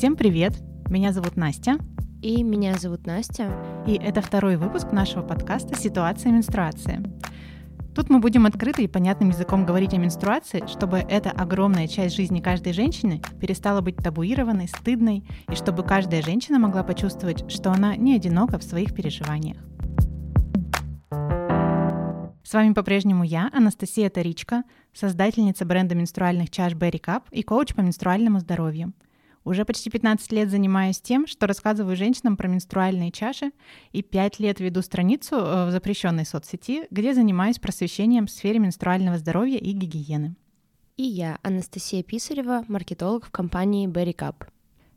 Всем привет! Меня зовут Настя. И меня зовут Настя. И это второй выпуск нашего подкаста «Ситуация менструации». Тут мы будем открыто и понятным языком говорить о менструации, чтобы эта огромная часть жизни каждой женщины перестала быть табуированной, стыдной, и чтобы каждая женщина могла почувствовать, что она не одинока в своих переживаниях. С вами по-прежнему я, Анастасия Таричка, создательница бренда менструальных чаш Berry Cup и коуч по менструальному здоровью. Уже почти 15 лет занимаюсь тем, что рассказываю женщинам про менструальные чаши, и 5 лет веду страницу э, в запрещенной соцсети, где занимаюсь просвещением в сфере менструального здоровья и гигиены. И я, Анастасия Писарева, маркетолог в компании Berry Cup.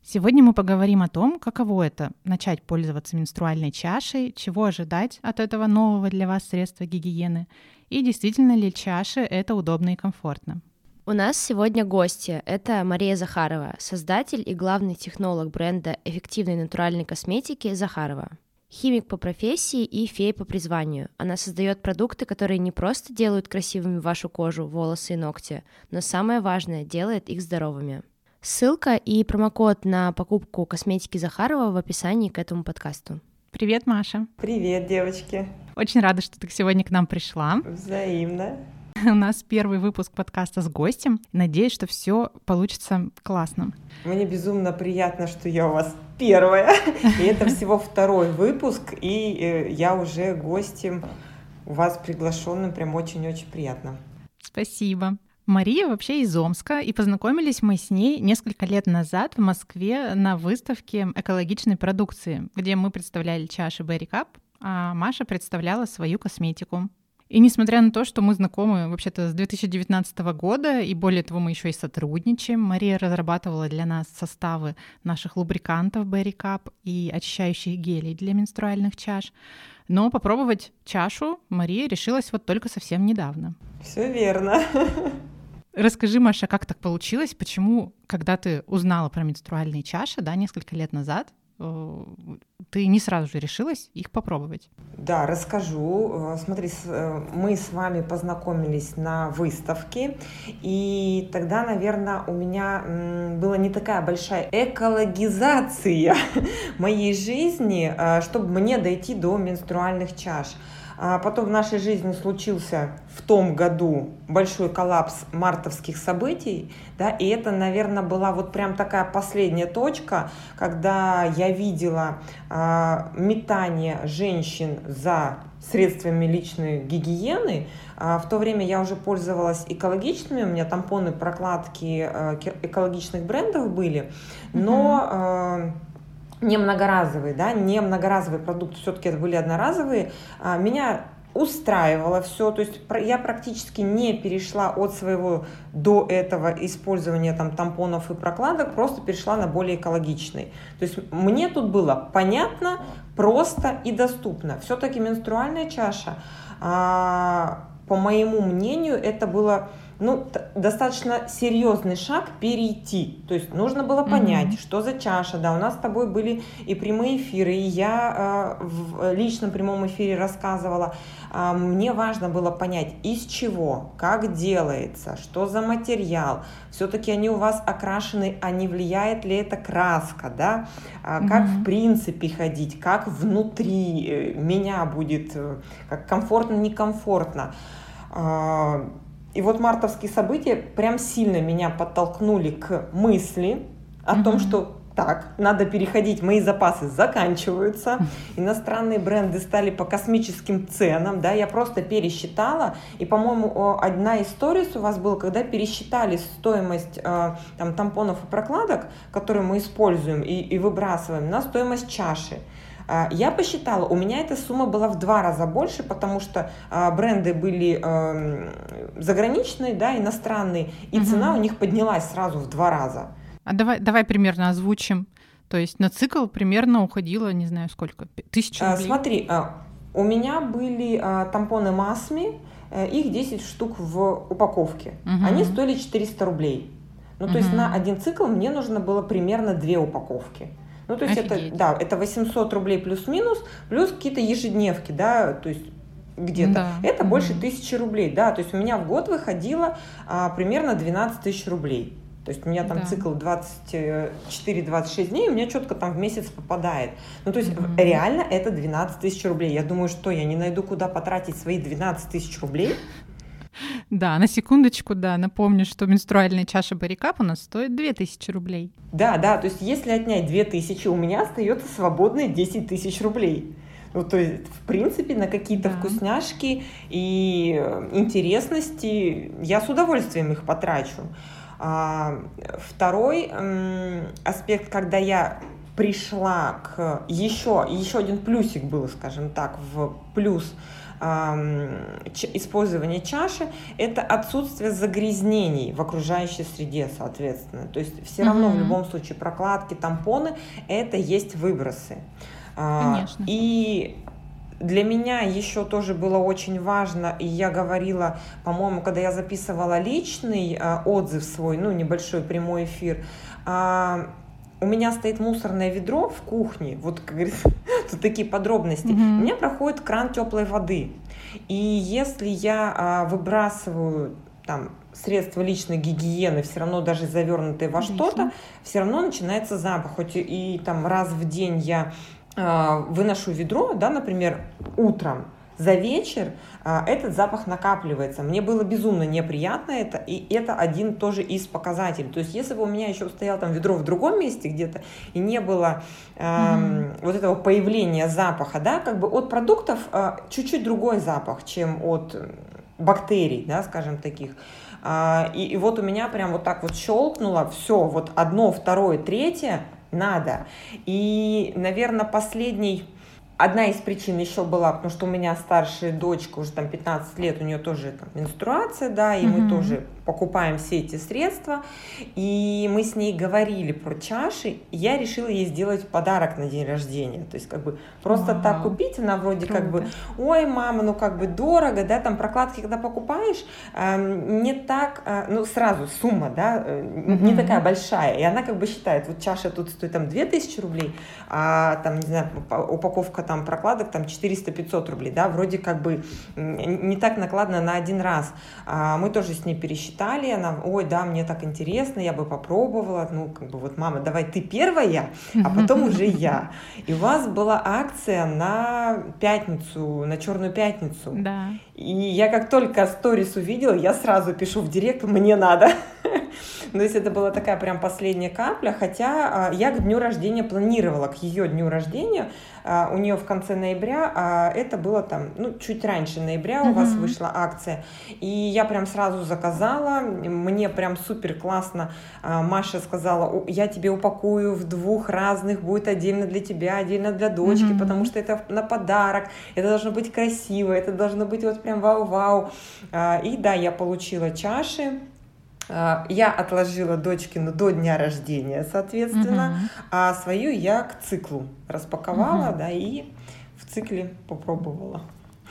Сегодня мы поговорим о том, каково это — начать пользоваться менструальной чашей, чего ожидать от этого нового для вас средства гигиены, и действительно ли чаши — это удобно и комфортно. У нас сегодня гости. Это Мария Захарова, создатель и главный технолог бренда эффективной натуральной косметики «Захарова». Химик по профессии и фея по призванию. Она создает продукты, которые не просто делают красивыми вашу кожу, волосы и ногти, но самое важное — делает их здоровыми. Ссылка и промокод на покупку косметики Захарова в описании к этому подкасту. Привет, Маша. Привет, девочки. Очень рада, что ты сегодня к нам пришла. Взаимно. У нас первый выпуск подкаста с гостем. Надеюсь, что все получится классно. Мне безумно приятно, что я у вас первая. И это всего второй выпуск, и э, я уже гостем у вас приглашенным. Прям очень-очень приятно. Спасибо. Мария вообще из Омска, и познакомились мы с ней несколько лет назад в Москве на выставке экологичной продукции, где мы представляли чаши Berry Cup, а Маша представляла свою косметику. И несмотря на то, что мы знакомы вообще-то с 2019 года, и более того, мы еще и сотрудничаем, Мария разрабатывала для нас составы наших лубрикантов Berry Cup и очищающих гелей для менструальных чаш. Но попробовать чашу Мария решилась вот только совсем недавно. Все верно. Расскажи, Маша, как так получилось? Почему, когда ты узнала про менструальные чаши, да, несколько лет назад, ты не сразу же решилась их попробовать? Да, расскажу. Э, смотри, э, мы с вами познакомились на выставке, и тогда, наверное, у меня была не такая большая экологизация моей жизни, чтобы мне дойти до менструальных чаш. А потом в нашей жизни случился в том году большой коллапс мартовских событий, да, и это, наверное, была вот прям такая последняя точка, когда я видела э, метание женщин за средствами личной гигиены. А в то время я уже пользовалась экологичными, у меня тампоны, прокладки э, экологичных брендов были, но... Э, не многоразовый, да, не многоразовый продукт, все-таки это были одноразовые, а, меня устраивало все, то есть я практически не перешла от своего до этого использования там тампонов и прокладок, просто перешла на более экологичный. То есть мне тут было понятно, просто и доступно. Все-таки менструальная чаша, а, по моему мнению, это было ну, достаточно серьезный шаг перейти. То есть нужно было понять, mm-hmm. что за чаша. Да, у нас с тобой были и прямые эфиры, и я э, в личном прямом эфире рассказывала. Э, мне важно было понять, из чего, как делается, что за материал. Все-таки они у вас окрашены, а не влияет ли это краска, да? Э, как mm-hmm. в принципе ходить, как внутри э, меня будет, э, как комфортно, некомфортно. Э, и вот мартовские события прям сильно меня подтолкнули к мысли о mm-hmm. том, что так, надо переходить, мои запасы заканчиваются, иностранные бренды стали по космическим ценам, да, я просто пересчитала, и, по-моему, одна история у вас была, когда пересчитали стоимость э, там, тампонов и прокладок, которые мы используем и, и выбрасываем, на стоимость чаши. А, я посчитала, у меня эта сумма была в два раза больше, потому что а, бренды были эм, заграничные, да, иностранные, и угу. цена у них поднялась сразу в два раза. А давай, давай примерно озвучим. То есть на цикл примерно уходило, не знаю сколько, тысяча рублей? Смотри, у меня были тампоны Масми, э, их 10 штук в упаковке. Угу. Они стоили 400 рублей. Ну, то угу. есть на один цикл мне нужно было примерно две упаковки. Ну, то есть Офигеть. это, да, это 800 рублей плюс-минус, плюс какие-то ежедневки, да, то есть где-то. Да. Это больше тысячи рублей, да, то есть у меня в год выходило а, примерно 12 тысяч рублей. То есть у меня там да. цикл 24-26 дней, у меня четко там в месяц попадает. Ну, то есть mm-hmm. реально это 12 тысяч рублей. Я думаю, что я не найду, куда потратить свои 12 тысяч рублей. Да, на секундочку, да, напомню, что менструальная чаша Барикап у нас стоит 2000 рублей. Да, да, то есть если отнять 2000, у меня остается свободные 10 тысяч рублей. Ну, то есть, в принципе, на какие-то да. вкусняшки и э, интересности я с удовольствием их потрачу. А, второй аспект, когда я пришла к еще, еще один плюсик был, скажем так, в плюс использования чаши это отсутствие загрязнений в окружающей среде, соответственно. То есть все равно mm-hmm. в любом случае прокладки, тампоны это есть выбросы. А, Конечно. И для меня еще тоже было очень важно, и я говорила, по-моему, когда я записывала личный э, отзыв свой, ну, небольшой прямой эфир, э, у меня стоит мусорное ведро в кухне, вот, как говорится, тут такие подробности. Mm-hmm. У меня проходит кран теплой воды. И если я э, выбрасываю там средства личной гигиены, все равно даже завернутые во что-то, все равно начинается запах. Хоть и, и там раз в день я а, выношу ведро, да, например, утром, за вечер а, этот запах накапливается. Мне было безумно неприятно это, и это один тоже из показателей. То есть, если бы у меня еще стояло там ведро в другом месте где-то, и не было э, mm-hmm. вот этого появления запаха, да, как бы от продуктов э, чуть-чуть другой запах, чем от бактерий, да, скажем таких. И, и вот у меня прям вот так вот щелкнуло, все, вот одно, второе, третье, надо. И, наверное, последний Одна из причин еще была, потому что у меня старшая дочка, уже там 15 лет, у нее тоже там менструация, да, и mm-hmm. мы тоже покупаем все эти средства. И мы с ней говорили про чаши, и я решила ей сделать подарок на день рождения. То есть как бы просто wow. так купить, она вроде Круто. как бы, ой, мама, ну как бы дорого, да, там прокладки, когда покупаешь, э, не так, э, ну сразу сумма, да, э, не такая большая. И она как бы считает, вот чаша тут стоит там 2000 рублей, а там, не знаю, упаковка там прокладок там 400-500 рублей, да, вроде как бы не так накладно на один раз. А мы тоже с ней пересчитали, она, ой, да, мне так интересно, я бы попробовала, ну, как бы вот, мама, давай ты первая, а потом уже я. И у вас была акция на пятницу, на Черную пятницу. Да. И я как только сторис увидела, я сразу пишу в директ, мне надо. Ну, то есть это была такая прям последняя капля, хотя а, я к дню рождения планировала, к ее дню рождения, а, у нее в конце ноября, а это было там, ну, чуть раньше ноября у вас вышла акция, и я прям сразу заказала, мне прям супер классно, Маша сказала, я тебе упакую в двух разных, будет отдельно для тебя, отдельно для дочки, потому что это на подарок, это должно быть красиво, это должно быть вот прям вау-вау, и да, я получила чаши, а, я отложила дочкину до дня рождения, соответственно, угу. а свою я к циклу распаковала, угу. да, и в цикле попробовала.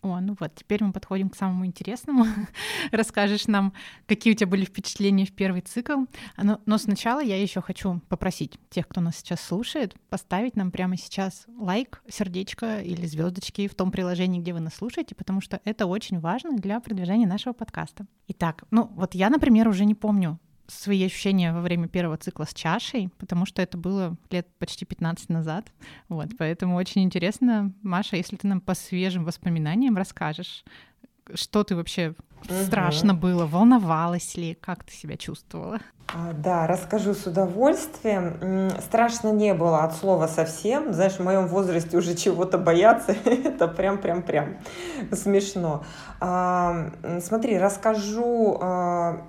О, ну вот, теперь мы подходим к самому интересному. Расскажешь нам, какие у тебя были впечатления в первый цикл. Но, но сначала я еще хочу попросить тех, кто нас сейчас слушает, поставить нам прямо сейчас лайк, сердечко или звездочки в том приложении, где вы нас слушаете, потому что это очень важно для продвижения нашего подкаста. Итак, ну вот я, например, уже не помню свои ощущения во время первого цикла с чашей, потому что это было лет почти 15 назад. Вот, поэтому очень интересно, Маша, если ты нам по свежим воспоминаниям расскажешь, что ты вообще угу. страшно было, волновалась ли, как ты себя чувствовала? А, да, расскажу с удовольствием. Страшно не было от слова совсем. Знаешь, в моем возрасте уже чего-то бояться, это прям-прям-прям смешно. А, смотри, расскажу а,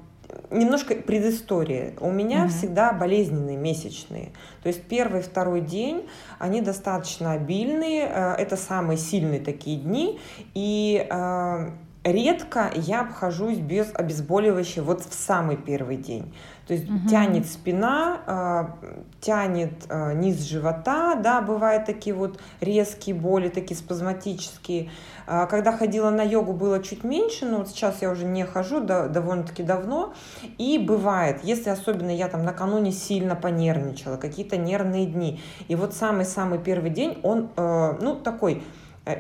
немножко предыстория. У меня mm-hmm. всегда болезненные месячные. То есть первый, второй день, они достаточно обильные. Э, это самые сильные такие дни. И э, редко я обхожусь без обезболивающего вот в самый первый день. То есть угу. тянет спина, э, тянет э, низ живота, да, бывают такие вот резкие боли, такие спазматические. Э, когда ходила на йогу, было чуть меньше, но вот сейчас я уже не хожу да, довольно-таки давно. И бывает, если особенно я там накануне сильно понервничала, какие-то нервные дни. И вот самый-самый первый день, он, э, ну, такой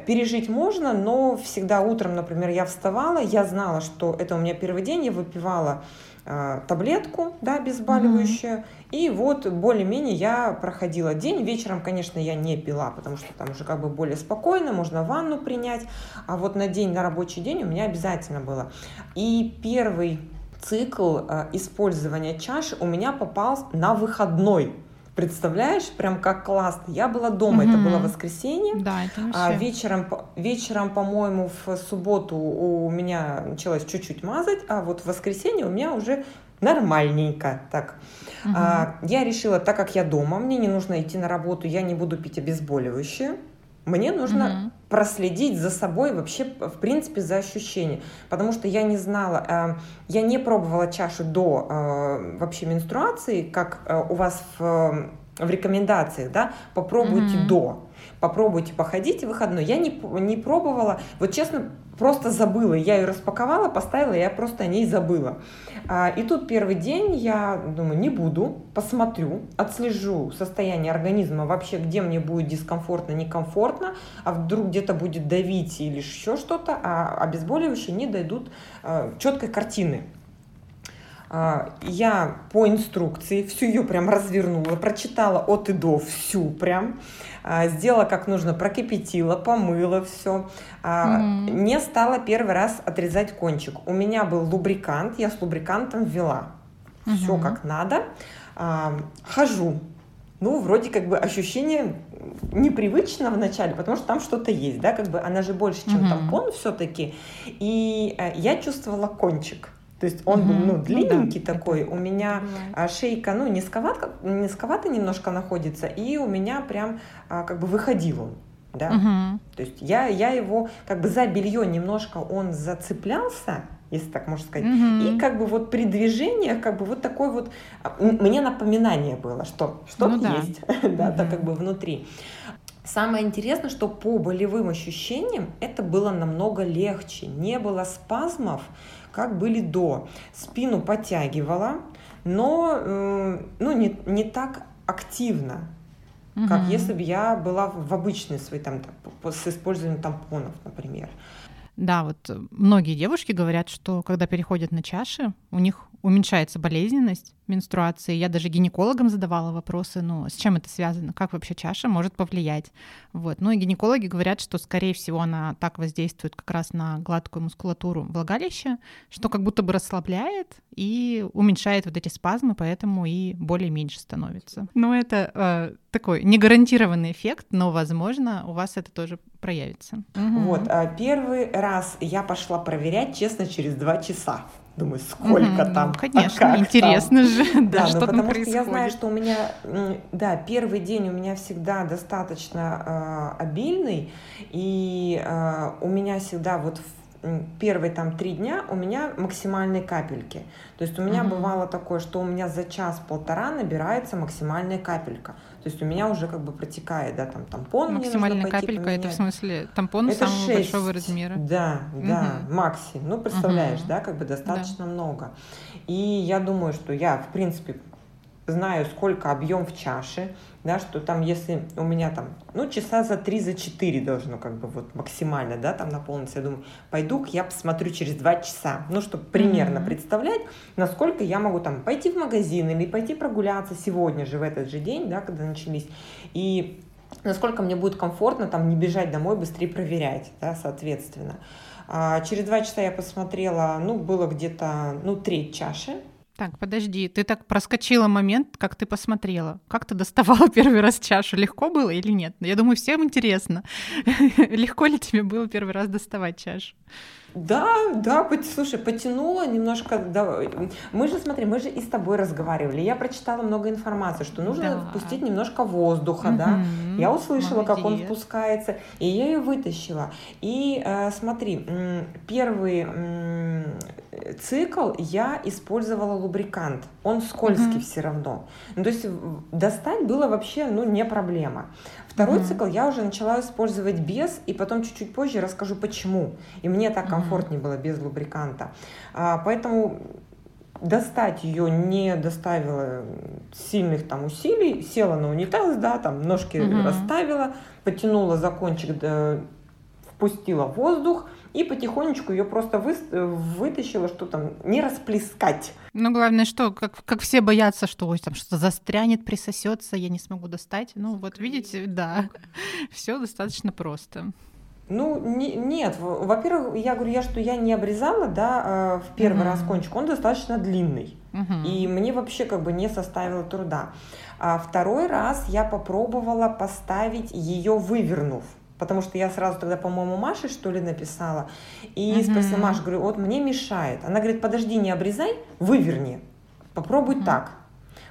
пережить можно, но всегда утром, например, я вставала, я знала, что это у меня первый день, я выпивала э, таблетку, да, обезболивающую, mm-hmm. и вот более-менее я проходила день. Вечером, конечно, я не пила, потому что там уже как бы более спокойно, можно ванну принять, а вот на день, на рабочий день у меня обязательно было. И первый цикл э, использования чаши у меня попал на выходной. Представляешь, прям как классно. Я была дома, mm-hmm. это было воскресенье. Да, это вообще... а вечером, вечером, по-моему, в субботу у меня началось чуть-чуть мазать, а вот в воскресенье у меня уже нормальненько так. Угу. А, я решила, так как я дома, мне не нужно идти на работу, я не буду пить обезболивающее. Мне нужно угу. Проследить за собой вообще, в принципе, за ощущение. Потому что я не знала, э, я не пробовала чашу до э, вообще менструации, как э, у вас в, в рекомендациях, да, попробуйте угу. до. Попробуйте походите выходной. Я не, не пробовала, вот честно, просто забыла. Я ее распаковала, поставила, я просто о ней забыла. А, и тут первый день я думаю, не буду, посмотрю, отслежу состояние организма, вообще где мне будет дискомфортно, некомфортно, а вдруг где-то будет давить или еще что-то, а обезболивающие не дойдут а, четкой картины. А, я по инструкции всю ее прям развернула, прочитала от и до всю прям. А, сделала как нужно, прокипятила, помыла все. Mm-hmm. Не стала первый раз отрезать кончик. У меня был лубрикант, я с лубрикантом ввела. Mm-hmm. Все как надо. А, хожу. Ну, вроде как бы ощущение непривычно вначале, потому что там что-то есть, да, как бы она же больше, чем mm-hmm. тампон все-таки. И э, я чувствовала кончик. То есть он был ну, длинненький ну, да. такой, у меня бывает. шейка ну низковато, низковато немножко находится, и у меня прям а, как бы выходил он. Да? Угу. То есть я, я его как бы за белье немножко он зацеплялся, если так можно сказать. Угу. И как бы вот при движениях, как бы вот такой вот, а, мне напоминание было, что что-то ну, есть, да, угу. так как бы внутри. Самое интересное, что по болевым ощущениям это было намного легче, не было спазмов, как были до. Спину подтягивала, но э, ну, не, не так активно, угу. как если бы я была в обычной своей, там, с использованием тампонов, например. Да, вот многие девушки говорят, что когда переходят на чаши, у них уменьшается болезненность менструации. Я даже гинекологам задавала вопросы, ну, с чем это связано, как вообще чаша может повлиять. Вот. Ну и гинекологи говорят, что, скорее всего, она так воздействует как раз на гладкую мускулатуру влагалища, что как будто бы расслабляет и уменьшает вот эти спазмы, поэтому и более меньше становится. Но это э, такой негарантированный эффект, но, возможно, у вас это тоже проявится. Вот, а первый раз я пошла проверять, честно, через два часа. Думаю, сколько mm там? Ну, конечно, а интересно там? же, да, да что ну, потому происходит. что я знаю, что у меня, да, первый день у меня всегда достаточно э, обильный, и э, у меня всегда вот первые там три дня у меня максимальные капельки. То есть у меня mm бывало такое, что у меня за час-полтора набирается максимальная капелька. То есть у меня уже как бы протекает, да, там тампон. Максимальная капелька поменять. это в смысле тампон это самого 6, большого размера. Да, да, угу. макси. Ну, представляешь, угу. да, как бы достаточно да. много. И я думаю, что я, в принципе, знаю, сколько объем в чаше, да, что там, если у меня там, ну, часа за три, за четыре должно как бы вот максимально, да, там наполниться, я думаю, пойду я посмотрю через два часа, ну, чтобы примерно mm-hmm. представлять, насколько я могу там пойти в магазин или пойти прогуляться сегодня же, в этот же день, да, когда начались, и насколько мне будет комфортно там не бежать домой, быстрее проверять, да, соответственно. А через два часа я посмотрела, ну, было где-то, ну, треть чаши, так, подожди, ты так проскочила момент, как ты посмотрела. Как ты доставала первый раз чашу? Легко было или нет? Я думаю, всем интересно. Легко ли тебе было первый раз доставать чашу? Да, да, слушай, потянула немножко. Да. Мы же, смотри, мы же и с тобой разговаривали. Я прочитала много информации, что нужно да. впустить немножко воздуха, угу, да. Я услышала, молодец. как он впускается, и я ее вытащила. И э, смотри, первый цикл я использовала лубрикант. Он скользкий угу. все равно. Ну, то есть достать было вообще, ну, не проблема. Второй mm-hmm. цикл я уже начала использовать без, и потом чуть-чуть позже расскажу почему. И мне так комфортнее mm-hmm. было без лубриканта. А, поэтому достать ее не доставила сильных там усилий, села на унитаз, да, там ножки mm-hmm. расставила, потянула за кончик до, впустила воздух, и потихонечку ее просто вы, вытащила, что там не расплескать. Ну, главное, что, как, как все боятся, что ой, там что-то застрянет, присосется, я не смогу достать. Ну, вот видите, да, все достаточно просто. Ну, не, нет. Во-первых, я говорю, я что я не обрезала, да, э, в первый uh-huh. раз кончик, он достаточно длинный. Uh-huh. И мне вообще как бы не составило труда. А второй раз я попробовала поставить ее вывернув потому что я сразу тогда, по-моему, Маше, что ли, написала, и mm-hmm. спросила, Маша, говорю, вот мне мешает. Она говорит, подожди, не обрезай, выверни, попробуй mm-hmm. так.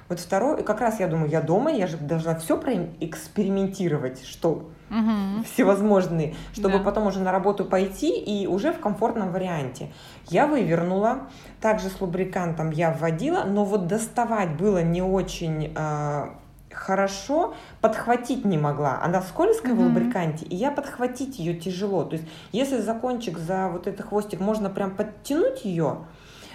Вот второй, как раз я думаю, я дома, я же должна все проэкспериментировать, что угу. всевозможные, чтобы да. потом уже на работу пойти и уже в комфортном варианте. Я вывернула, также с лубрикантом я вводила, но вот доставать было не очень э, хорошо, подхватить не могла. Она скользкая mm-hmm. в лубриканте, и я подхватить ее тяжело. То есть, если за кончик, за вот этот хвостик можно прям подтянуть ее,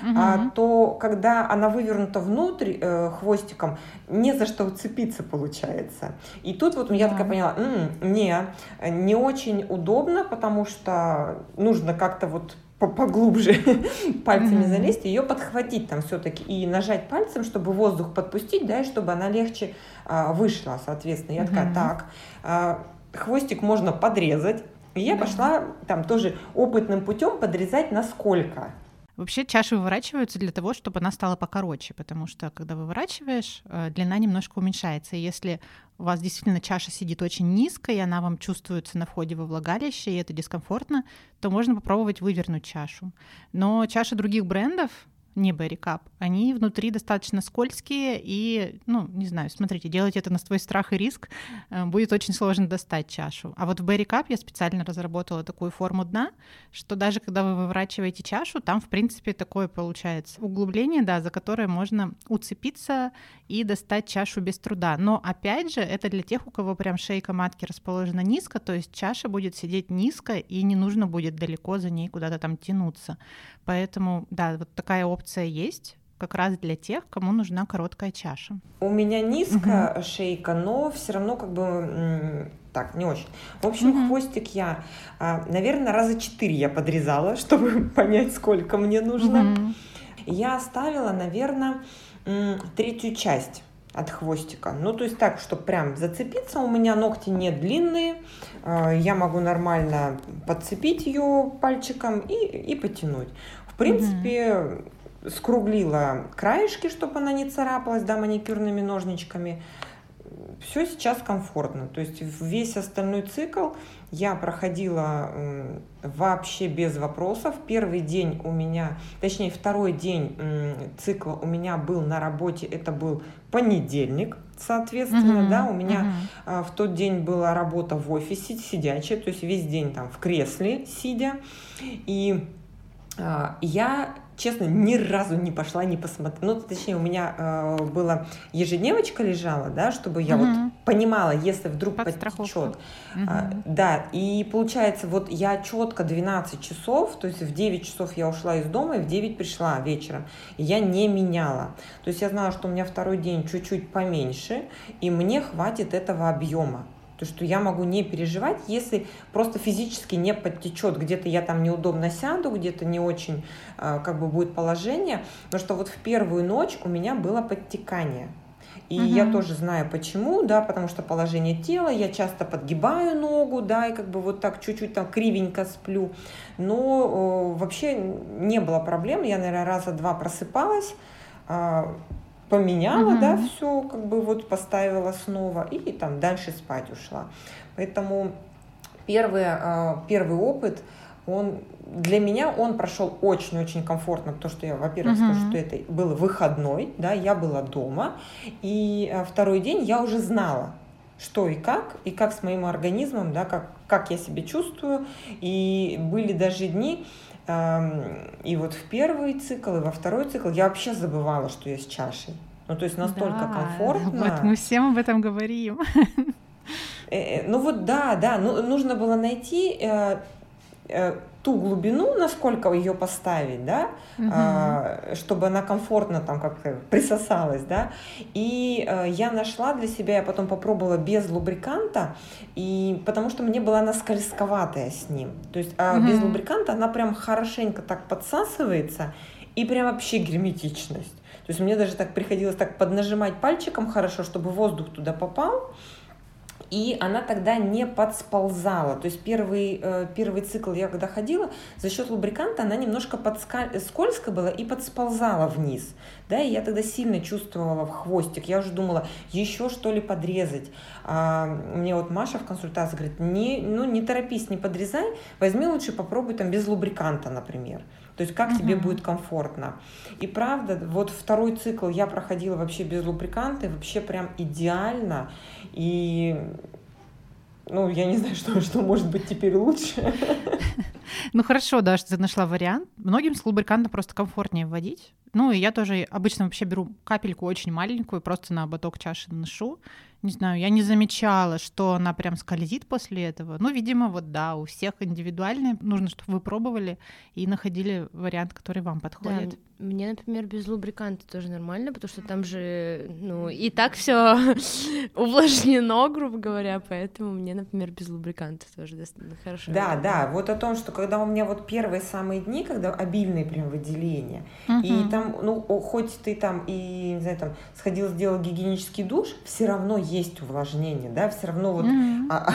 Uh-huh. а, то когда она вывернута внутрь э, хвостиком, не за что уцепиться получается. И тут вот я uh-huh. такая поняла, м-м, не, не очень удобно, потому что нужно как-то вот поглубже пальцами mm-hmm. залезть, ее подхватить там все-таки и нажать пальцем, чтобы воздух подпустить, да, и чтобы она легче а, вышла, соответственно. Я mm-hmm. такая, так, а, хвостик можно подрезать. И я mm-hmm. пошла там тоже опытным путем подрезать насколько. Вообще чаши выворачиваются для того, чтобы она стала покороче, потому что когда выворачиваешь, э, длина немножко уменьшается. И если у вас действительно чаша сидит очень низко, и она вам чувствуется на входе во влагалище, и это дискомфортно, то можно попробовать вывернуть чашу. Но чаши других брендов, не Berry Cup, они внутри достаточно скользкие и, ну, не знаю, смотрите, делать это на свой страх и риск, э, будет очень сложно достать чашу. А вот в Berry Cup я специально разработала такую форму дна, что даже когда вы выворачиваете чашу, там, в принципе, такое получается углубление, да, за которое можно уцепиться и достать чашу без труда. Но, опять же, это для тех, у кого прям шейка матки расположена низко, то есть чаша будет сидеть низко, и не нужно будет далеко за ней куда-то там тянуться. Поэтому, да, вот такая опция есть как раз для тех, кому нужна короткая чаша. У меня низкая угу. шейка, но все равно как бы так, не очень. В общем, угу. хвостик я, а, наверное, раза четыре я подрезала, чтобы понять, сколько мне нужно. Угу. Я оставила, наверное, третью часть от хвостика. Ну, то есть так, чтобы прям зацепиться, у меня ногти не длинные, а, я могу нормально подцепить ее пальчиком и, и потянуть принципе, угу. Скруглила краешки, чтобы она не царапалась, да, маникюрными ножничками. Все сейчас комфортно. То есть весь остальной цикл я проходила вообще без вопросов. Первый день у меня, точнее второй день цикла у меня был на работе, это был понедельник, соответственно, uh-huh, да, у меня uh-huh. в тот день была работа в офисе сидячая, то есть весь день там в кресле сидя, и а, я, честно, ни разу не пошла, не посмотрела. Ну, точнее, у меня э, была ежедневочка лежала, да, чтобы я угу. вот понимала, если вдруг потечет. Угу. А, да, и получается, вот я четко 12 часов, то есть в 9 часов я ушла из дома и в 9 пришла вечером. И я не меняла. То есть я знала, что у меня второй день чуть-чуть поменьше, и мне хватит этого объема. То, что я могу не переживать, если просто физически не подтечет, где-то я там неудобно сяду, где-то не очень а, как бы будет положение. Но что вот в первую ночь у меня было подтекание. И угу. я тоже знаю почему, да, потому что положение тела, я часто подгибаю ногу, да, и как бы вот так чуть-чуть там кривенько сплю. Но э, вообще не было проблем, я, наверное, раза два просыпалась, э, поменяла, угу. да, все, как бы вот поставила снова и там дальше спать ушла. Поэтому первый, а, первый опыт, он для меня он прошел очень-очень комфортно, потому что я, во-первых, uh скажу, что это был выходной, да, я была дома, и а, второй день я уже знала, что и как, и как с моим организмом, да, как, как я себя чувствую, и были даже дни, и вот в первый цикл, и во второй цикл я вообще забывала, что я с чашей. Ну, то есть настолько да, комфортно. Вот мы всем об этом говорим. Э, э, ну вот да, да, ну, нужно было найти э, ту глубину, насколько ее поставить, да, угу. э, чтобы она комфортно там как присосалась, да. И э, я нашла для себя, я потом попробовала без лубриканта, и потому что мне была она скользковатая с ним. То есть а угу. без лубриканта она прям хорошенько так подсасывается, и прям вообще герметичность. То есть мне даже так приходилось так поднажимать пальчиком хорошо, чтобы воздух туда попал и она тогда не подсползала. То есть первый, э, первый цикл я когда ходила, за счет лубриканта она немножко подска... скользко была и подсползала вниз. Да, и я тогда сильно чувствовала в хвостик. Я уже думала, еще что ли подрезать. А мне вот Маша в консультации говорит, не, ну, не торопись, не подрезай, возьми лучше попробуй там без лубриканта, например. То есть как угу. тебе будет комфортно. И правда, вот второй цикл я проходила вообще без лубриканта, и вообще прям идеально. И ну, я не знаю, что, что может быть теперь лучше. Ну хорошо, да, что ты нашла вариант. Многим с лубрикантом просто комфортнее вводить. Ну, и я тоже обычно вообще беру капельку очень маленькую, просто на ободок чаши наношу не знаю, я не замечала, что она прям скользит после этого. Ну, видимо, вот да, у всех индивидуальные. Нужно, чтобы вы пробовали и находили вариант, который вам подходит. Да, мне, например, без лубриканта тоже нормально, потому что там же, ну, и так все увлажнено, грубо говоря, поэтому мне, например, без лубриканта тоже достаточно хорошо. Да, да, вот о том, что когда у меня вот первые самые дни, когда обильные прям выделения, uh-huh. и там, ну, хоть ты там и, не знаю, там, сходил, сделал гигиенический душ, все равно есть увлажнение, да, все равно вот mm-hmm. а,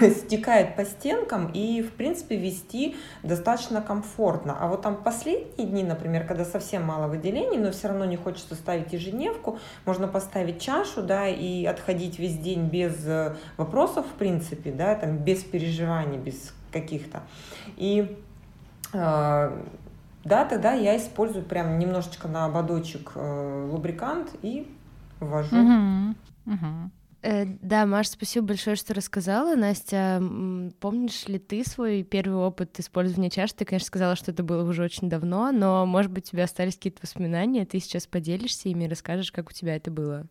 а, стекает по стенкам и, в принципе, вести достаточно комфортно. А вот там последние дни, например, когда совсем мало выделений, но все равно не хочется ставить ежедневку, можно поставить чашу, да, и отходить весь день без э, вопросов, в принципе, да, там, без переживаний, без каких-то. И э, да, тогда я использую прям немножечко на ободочек э, лубрикант и ввожу. Угу. Угу. Э, да, Маш, спасибо большое, что рассказала. Настя, помнишь ли ты свой первый опыт использования чаш? Ты, конечно, сказала, что это было уже очень давно, но, может быть, у тебя остались какие-то воспоминания, ты сейчас поделишься ими, расскажешь, как у тебя это было.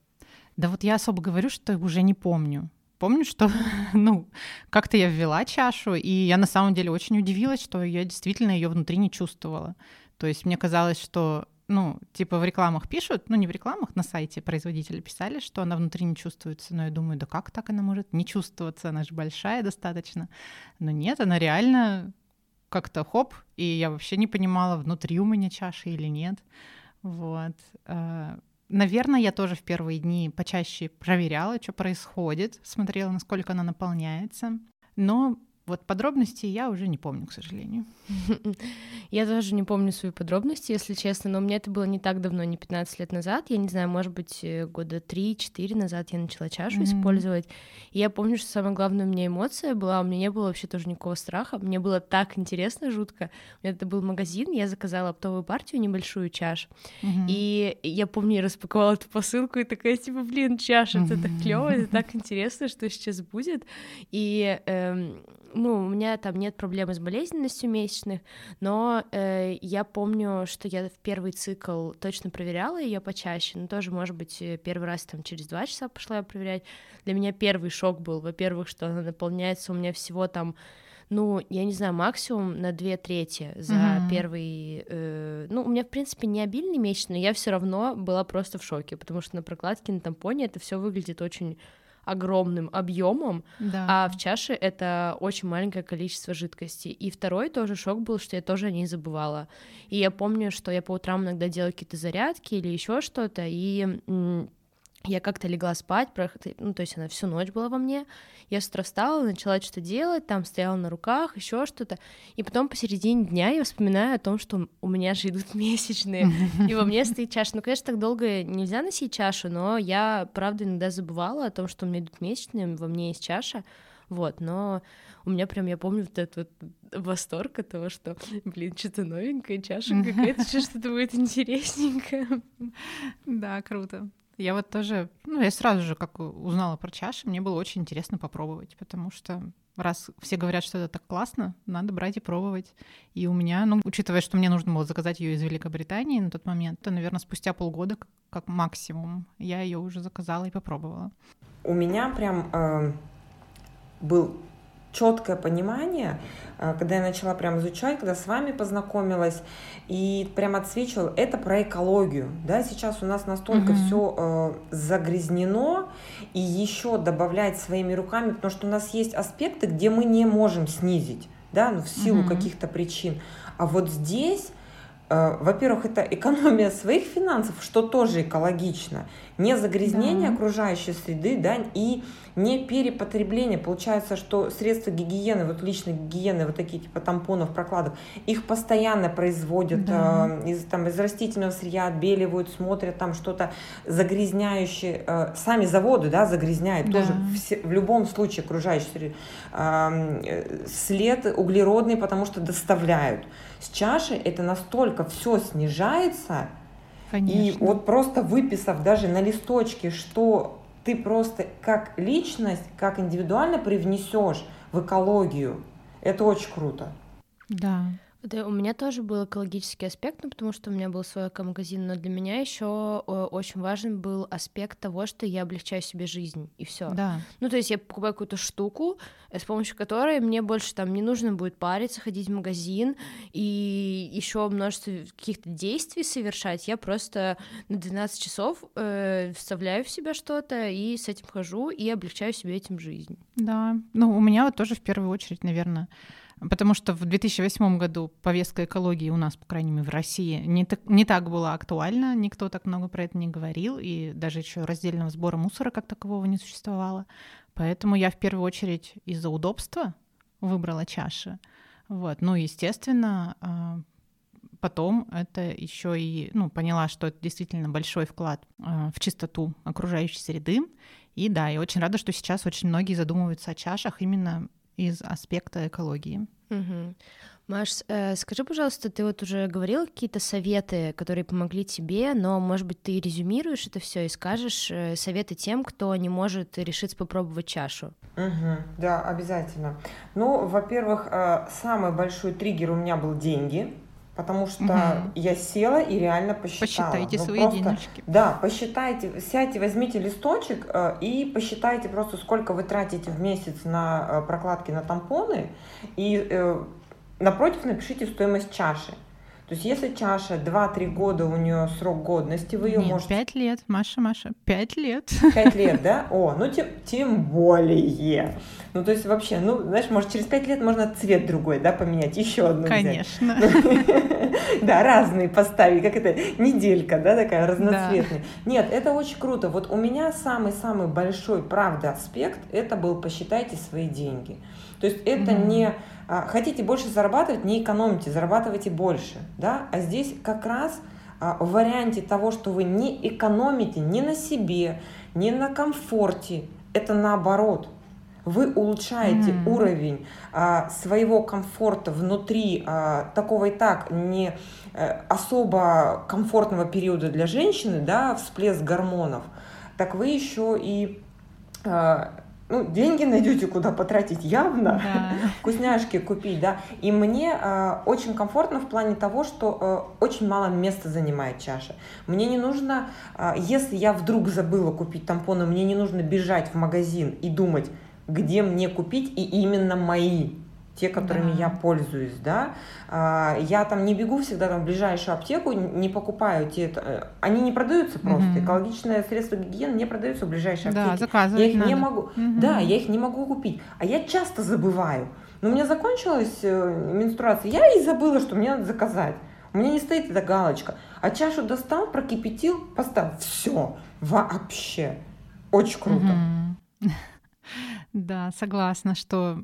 Да вот я особо говорю, что уже не помню. Помню, что, ну, как-то я ввела чашу, и я на самом деле очень удивилась, что я действительно ее внутри не чувствовала. То есть мне казалось, что ну, типа в рекламах пишут, ну, не в рекламах, на сайте производители писали, что она внутри не чувствуется, но я думаю, да как так она может не чувствоваться, она же большая достаточно. Но нет, она реально как-то хоп, и я вообще не понимала, внутри у меня чаши или нет. Вот. Э, наверное, я тоже в первые дни почаще проверяла, что происходит, смотрела, насколько она наполняется. Но вот подробности я уже не помню, к сожалению. Я тоже не помню свои подробности, если честно, но мне это было не так давно, не 15 лет назад. Я не знаю, может быть, э, года 3-4 назад я начала чашу mm-hmm. использовать. И я помню, что самая главная у меня эмоция была, у меня не было вообще тоже никакого страха. Мне было так интересно, жутко. У меня это был магазин, я заказала оптовую партию, небольшую чаш. Mm-hmm. И я помню, я распаковала эту посылку и такая, типа, блин, чаша, mm-hmm. это так клево, это так интересно, что сейчас будет. И эм, ну, у меня там нет проблемы с болезненностью месячных, но э, я помню, что я в первый цикл точно проверяла ее почаще, но тоже, может быть, э, первый раз там через два часа пошла я проверять. Для меня первый шок был, во-первых, что она наполняется у меня всего там ну, я не знаю, максимум на две трети за mm-hmm. первый... Э, ну, у меня, в принципе, не обильный месяц, но я все равно была просто в шоке, потому что на прокладке, на тампоне это все выглядит очень огромным объемом, да. а в чаше это очень маленькое количество жидкости. И второй тоже шок был, что я тоже о ней забывала. И я помню, что я по утрам иногда делала какие-то зарядки или еще что-то, и я как-то легла спать, ну, то есть она всю ночь была во мне. Я с утра встала, начала что-то делать, там стояла на руках, еще что-то. И потом посередине дня я вспоминаю о том, что у меня же идут месячные, и во мне стоит чаша. Ну, конечно, так долго нельзя носить чашу, но я, правда, иногда забывала о том, что у меня идут месячные, во мне есть чаша. Вот, но у меня прям, я помню вот этот вот восторг от того, что, блин, что-то новенькое, чаша какая-то, что-то будет интересненькое. Да, круто. Я вот тоже, ну, я сразу же, как узнала про чаши, мне было очень интересно попробовать, потому что раз все говорят, что это так классно, надо брать и пробовать. И у меня, ну, учитывая, что мне нужно было заказать ее из Великобритании на тот момент, то, наверное, спустя полгода, как максимум, я ее уже заказала и попробовала. У меня прям э, был четкое понимание, э, когда я начала прям изучать, когда с вами познакомилась, и прям отсвечивал, это про экологию. Да, сейчас у нас настолько mm-hmm. все э, загрязнено, и еще добавлять своими руками, потому что у нас есть аспекты, где мы не можем снизить, да, ну, в силу mm-hmm. каких-то причин. А вот здесь Э, во-первых, это экономия своих финансов, что тоже экологично, не загрязнение да. окружающей среды, да, и не перепотребление. Получается, что средства гигиены, вот личной гигиены, вот такие типа тампонов, прокладов, их постоянно производят да. э, из, там, из растительного сырья, отбеливают, смотрят там что-то загрязняющее. Э, сами заводы, да, загрязняют да. тоже все, в любом случае окружающий среду. Э, след углеродный, потому что доставляют. С чашей это настолько все снижается, Конечно. и вот просто выписав даже на листочке, что ты просто как личность, как индивидуально привнесешь в экологию, это очень круто. Да. Да, у меня тоже был экологический аспект, ну, потому что у меня был свой магазин, но для меня еще э, очень важен был аспект того, что я облегчаю себе жизнь, и все. Да. Ну, то есть я покупаю какую-то штуку, с помощью которой мне больше там не нужно будет париться, ходить в магазин и еще множество каких-то действий совершать. Я просто на 12 часов э, вставляю в себя что-то и с этим хожу и облегчаю себе этим жизнь. Да, ну, у меня вот тоже в первую очередь, наверное, Потому что в 2008 году повестка экологии у нас, по крайней мере, в России не так, не так была актуальна, никто так много про это не говорил, и даже еще раздельного сбора мусора как такового не существовало. Поэтому я в первую очередь из-за удобства выбрала чаши. Вот. Ну, естественно, а, потом это еще и ну, поняла, что это действительно большой вклад а, в чистоту окружающей среды. И да, я очень рада, что сейчас очень многие задумываются о чашах именно из аспекта экологии. Угу. Маш, э, скажи, пожалуйста, ты вот уже говорил какие-то советы, которые помогли тебе, но, может быть, ты резюмируешь это все и скажешь э, советы тем, кто не может решиться попробовать чашу? Угу, да, обязательно. Ну, во-первых, э, самый большой триггер у меня был деньги потому что угу. я села и реально посчитала. Посчитайте ну, свои просто, денежки. Да, посчитайте, сядьте, возьмите листочек э, и посчитайте просто, сколько вы тратите в месяц на э, прокладки на тампоны, и э, напротив напишите стоимость чаши. То есть если чаша 2-3 года у нее срок годности, вы ее Нет, можете... 5 лет, Маша, Маша, 5 лет. 5 лет, да? О, ну тем, тем более. Ну то есть вообще, ну знаешь, может через 5 лет можно цвет другой, да, поменять, еще одну Конечно. Да, разные поставить, как это, неделька, да, такая разноцветная. Нет, это очень круто. Вот у меня самый-самый большой, правда, аспект, это был посчитайте свои деньги. То есть это не а, хотите больше зарабатывать, не экономите, зарабатывайте больше. Да? А здесь как раз а, в варианте того, что вы не экономите ни на себе, ни на комфорте, это наоборот. Вы улучшаете mm-hmm. уровень а, своего комфорта внутри а, такого и так не а, особо комфортного периода для женщины, да, всплеск гормонов, так вы еще и а, ну, деньги найдете, куда потратить явно, да. вкусняшки купить, да. И мне э, очень комфортно в плане того, что э, очень мало места занимает чаша. Мне не нужно, э, если я вдруг забыла купить тампоны, мне не нужно бежать в магазин и думать, где мне купить и именно мои те, которыми да. я пользуюсь, да, а, я там не бегу всегда там в ближайшую аптеку, не покупаю те, э, они не продаются просто, угу. экологичные средства гигиены не продаются в ближайшей аптеке. Да, заказывать я их надо. не могу, угу. да, я их не могу купить, а я часто забываю. Но у меня закончилась э, менструация, я и забыла, что мне надо заказать. У меня не стоит эта галочка. А чашу достал, прокипятил, поставил. Все. Вообще. Очень круто. Угу. Да, согласна, что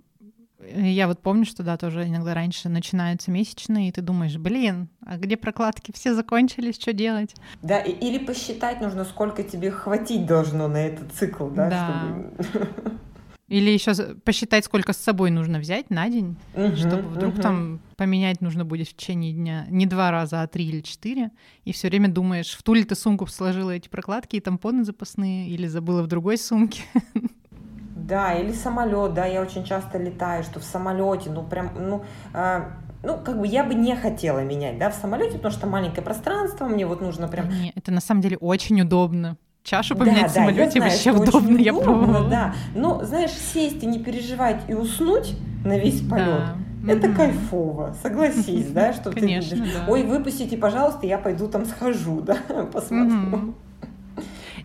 я вот помню, что да, тоже иногда раньше начинаются месячные, и ты думаешь, блин, а где прокладки? Все закончились, что делать? Да, или посчитать нужно, сколько тебе хватить должно на этот цикл, да, да. чтобы... Или еще посчитать, сколько с собой нужно взять на день, угу, чтобы вдруг угу. там поменять нужно будет в течение дня не два раза, а три или четыре. И все время думаешь, в ту ли ты сумку сложила эти прокладки и тампоны запасные, или забыла в другой сумке. Да, или самолет, да, я очень часто летаю, что в самолете, ну прям, ну, э, ну, как бы я бы не хотела менять, да, в самолете, потому что маленькое пространство, мне вот нужно прям... Не, это на самом деле очень удобно чашу поменять да, в самолете да, я знаю, вообще удобно, я пробовала. Да, но знаешь, сесть и не переживать и уснуть на весь полет. Да. Это mm-hmm. кайфово, согласись, да, что Конечно, ты видишь. Да. Ой, выпустите, пожалуйста, я пойду там схожу, да, посмотрю. Mm-hmm.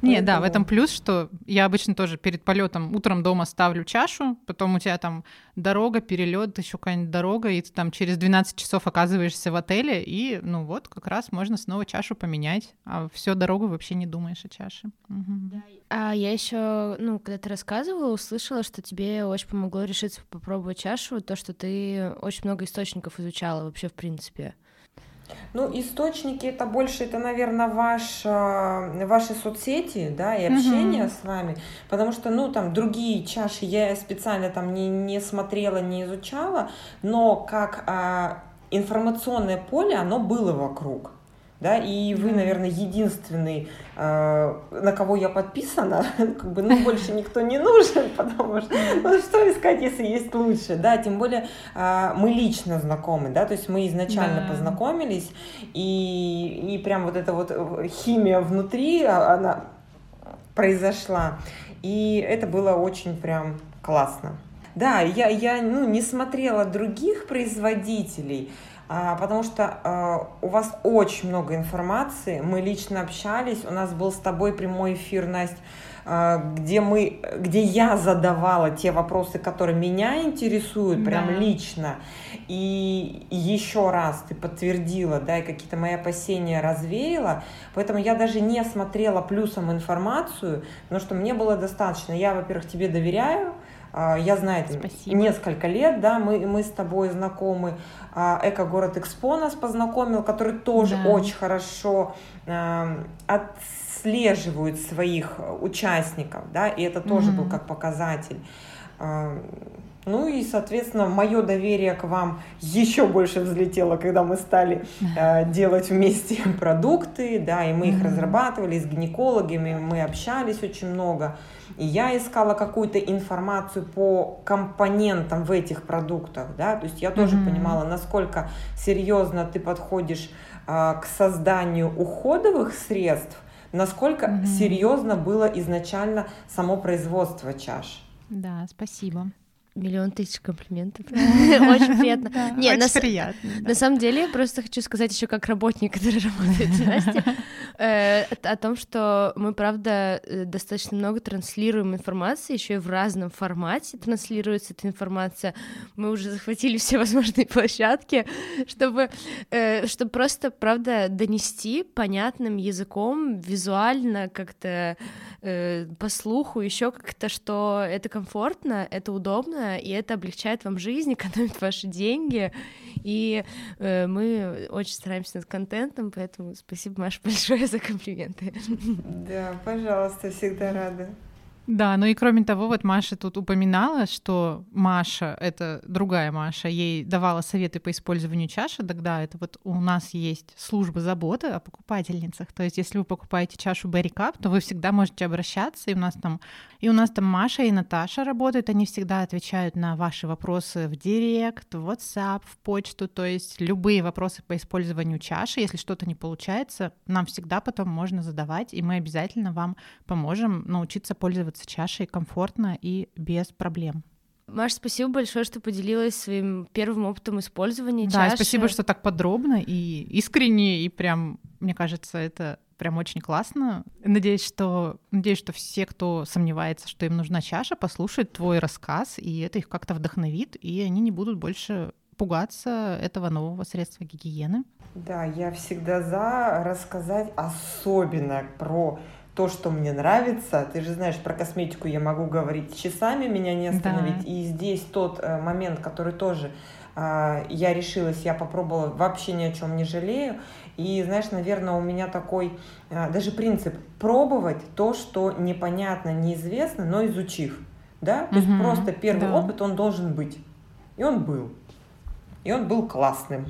Не, да, в этом плюс, что я обычно тоже перед полетом утром дома ставлю чашу, потом у тебя там дорога, перелет, еще какая-нибудь дорога, и ты там через 12 часов оказываешься в отеле, и ну вот как раз можно снова чашу поменять, а всю дорогу вообще не думаешь о чаше. Угу. А я еще, ну, когда ты рассказывала, услышала, что тебе очень помогло решиться попробовать чашу, то, что ты очень много источников изучала вообще в принципе. Ну, источники это больше, это, наверное, ваш, а, ваши соцсети, да, и общение угу. с вами, потому что, ну, там, другие чаши я специально там не, не смотрела, не изучала, но как а, информационное поле, оно было вокруг да, и вы, наверное, единственный, э, на кого я подписана, как бы, ну, больше никто не нужен, потому что, ну, что искать, если есть лучше, да, тем более э, мы лично знакомы, да, то есть мы изначально да. познакомились, и, и прям вот эта вот химия внутри, а, она произошла, и это было очень прям классно. Да, я, я ну, не смотрела других производителей, потому что а, у вас очень много информации, мы лично общались, у нас был с тобой прямой эфир, Настя, а, где мы, где я задавала те вопросы, которые меня интересуют, да. прям лично, и еще раз ты подтвердила, да, и какие-то мои опасения развеяла, поэтому я даже не смотрела плюсом информацию, потому что мне было достаточно, я, во-первых, тебе доверяю, а, я знаю, это несколько лет, да, мы, мы с тобой знакомы. А, Эко-город Экспо нас познакомил, который тоже да. очень хорошо э, отслеживает своих участников, да, и это тоже mm-hmm. был как показатель. Ну и, соответственно, мое доверие к вам еще больше взлетело, когда мы стали э, делать вместе продукты, да, и мы их mm-hmm. разрабатывали с гинекологами, мы общались очень много. И я искала какую-то информацию по компонентам в этих продуктах, да, то есть я тоже mm-hmm. понимала, насколько серьезно ты подходишь э, к созданию уходовых средств, насколько mm-hmm. серьезно было изначально само производство чаш. Да, спасибо. Миллион тысяч комплиментов. Очень приятно. Нет, Очень приятно. На самом деле, просто хочу сказать еще как работник, который работает в Насте, э, о том, что мы, правда, э, достаточно много транслируем информации, еще и в разном формате транслируется эта информация. Мы уже захватили все возможные площадки, чтобы, э, чтобы просто, правда, донести понятным языком, визуально, как-то по слуху, еще как-то, что это комфортно, это удобно, классно, и это облегчает вам жизнь, экономит ваши деньги, и э, мы очень стараемся над контентом, поэтому спасибо, Маша, большое за комплименты. Да, пожалуйста, всегда рада. Да, ну и кроме того, вот Маша тут упоминала, что Маша, это другая Маша, ей давала советы по использованию чаши, тогда это вот у нас есть служба заботы о покупательницах, то есть если вы покупаете чашу Berry Cup, то вы всегда можете обращаться, и у нас там, и у нас там Маша и Наташа работают, они всегда отвечают на ваши вопросы в директ, в WhatsApp, в почту, то есть любые вопросы по использованию чаши, если что-то не получается, нам всегда потом можно задавать, и мы обязательно вам поможем научиться пользоваться пользоваться чашей комфортно и без проблем. Маш, спасибо большое, что поделилась своим первым опытом использования да, чаши. спасибо, что так подробно и искренне, и прям, мне кажется, это прям очень классно. Надеюсь, что, надеюсь, что все, кто сомневается, что им нужна чаша, послушают твой рассказ, и это их как-то вдохновит, и они не будут больше пугаться этого нового средства гигиены. Да, я всегда за рассказать особенно про то, что мне нравится. Ты же знаешь, про косметику я могу говорить часами, меня не остановить. Да. И здесь тот э, момент, который тоже э, я решилась, я попробовала, вообще ни о чем не жалею. И знаешь, наверное, у меня такой э, даже принцип пробовать то, что непонятно, неизвестно, но изучив. Да? То угу, есть просто первый да. опыт, он должен быть. И он был. И он был классным.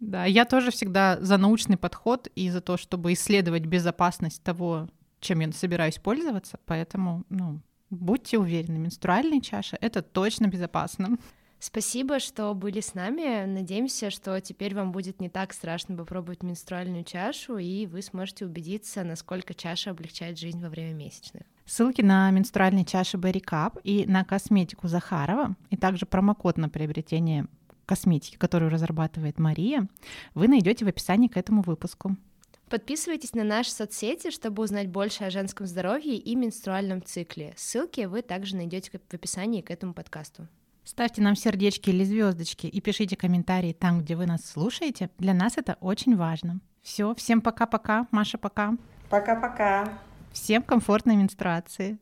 Да, я тоже всегда за научный подход и за то, чтобы исследовать безопасность того, чем я собираюсь пользоваться, поэтому, ну, будьте уверены, менструальные чаши — это точно безопасно. Спасибо, что были с нами. Надеемся, что теперь вам будет не так страшно попробовать менструальную чашу, и вы сможете убедиться, насколько чаша облегчает жизнь во время месячных. Ссылки на менструальные чаши Berry Cup и на косметику Захарова, и также промокод на приобретение косметики, которую разрабатывает Мария, вы найдете в описании к этому выпуску. Подписывайтесь на наши соцсети, чтобы узнать больше о женском здоровье и менструальном цикле. Ссылки вы также найдете в описании к этому подкасту. Ставьте нам сердечки или звездочки и пишите комментарии там, где вы нас слушаете. Для нас это очень важно. Все, всем пока-пока. Маша, пока. Пока-пока. Всем комфортной менструации.